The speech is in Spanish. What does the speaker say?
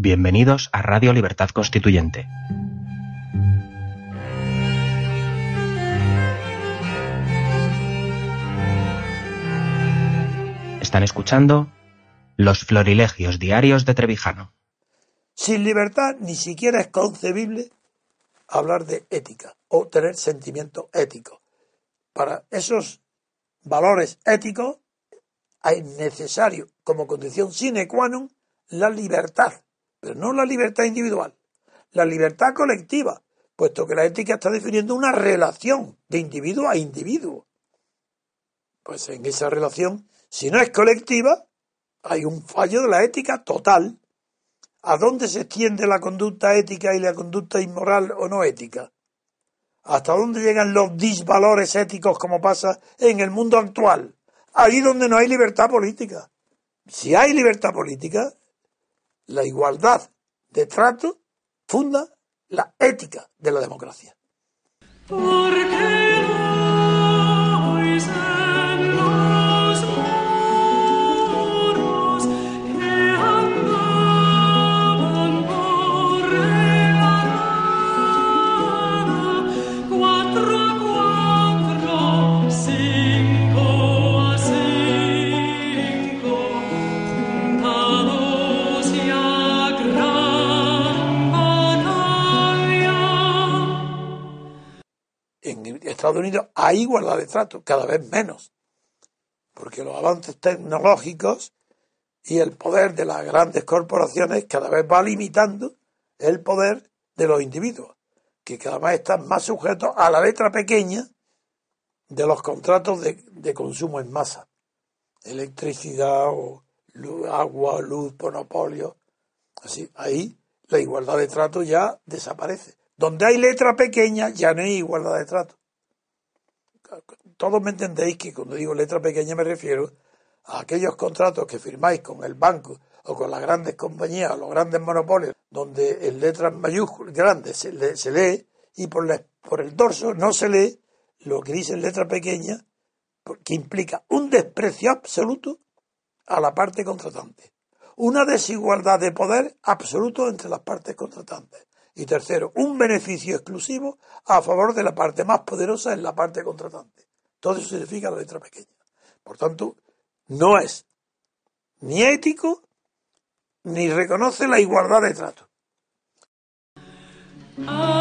Bienvenidos a Radio Libertad Constituyente. Están escuchando Los Florilegios Diarios de Trevijano. Sin libertad ni siquiera es concebible hablar de ética o tener sentimientos éticos. Para esos valores éticos es necesario como condición sine qua non la libertad, pero no la libertad individual, la libertad colectiva, puesto que la ética está definiendo una relación de individuo a individuo. Pues en esa relación, si no es colectiva, hay un fallo de la ética total. ¿A dónde se extiende la conducta ética y la conducta inmoral o no ética? ¿Hasta dónde llegan los disvalores éticos como pasa en el mundo actual? Ahí donde no hay libertad política. Si hay libertad política, la igualdad de trato funda la ética de la democracia. Estados Unidos hay igualdad de trato, cada vez menos, porque los avances tecnológicos y el poder de las grandes corporaciones cada vez va limitando el poder de los individuos, que cada vez están más sujetos a la letra pequeña de los contratos de, consumo en masa, electricidad agua, luz, monopolio. Así, ahí la igualdad de trato ya desaparece. Donde hay letra pequeña ya no hay igualdad de trato todos me entendéis que cuando digo letra pequeña me refiero a aquellos contratos que firmáis con el banco o con las grandes compañías los grandes monopolios, donde en letras mayúsculas grandes se, se lee y por, por el dorso no se lee lo que dice en letra pequeña, que implica un desprecio absoluto a la parte contratante, una desigualdad de poder absoluto entre las partes contratantes. Y tercero, un beneficio exclusivo a favor de la parte más poderosa en la parte contratante. Todo eso significa la letra pequeña. Por tanto, no es ni ético ni reconoce la igualdad de trato. Ah.